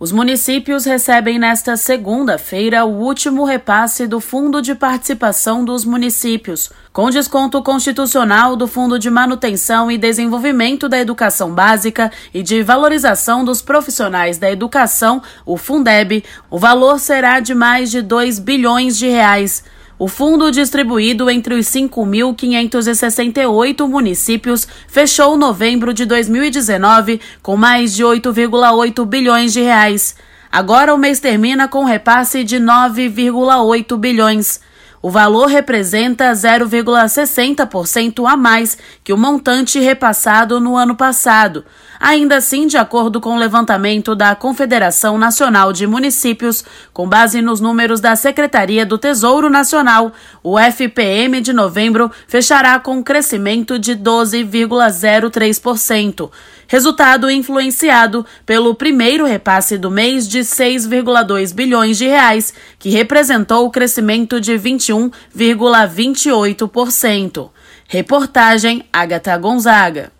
Os municípios recebem nesta segunda-feira o último repasse do Fundo de Participação dos Municípios, com desconto constitucional do Fundo de Manutenção e Desenvolvimento da Educação Básica e de Valorização dos Profissionais da Educação, o Fundeb. O valor será de mais de 2 bilhões de reais. O fundo distribuído entre os 5.568 municípios fechou novembro de 2019 com mais de 8,8 bilhões de reais. Agora o mês termina com repasse de 9,8 bilhões. O valor representa 0,60% a mais que o montante repassado no ano passado. Ainda assim, de acordo com o levantamento da Confederação Nacional de Municípios, com base nos números da Secretaria do Tesouro Nacional, o FPM de novembro fechará com um crescimento de 12,03%, resultado influenciado pelo primeiro repasse do mês de 6,2 bilhões de reais, que representou o crescimento de 21,28%. Reportagem Agatha Gonzaga.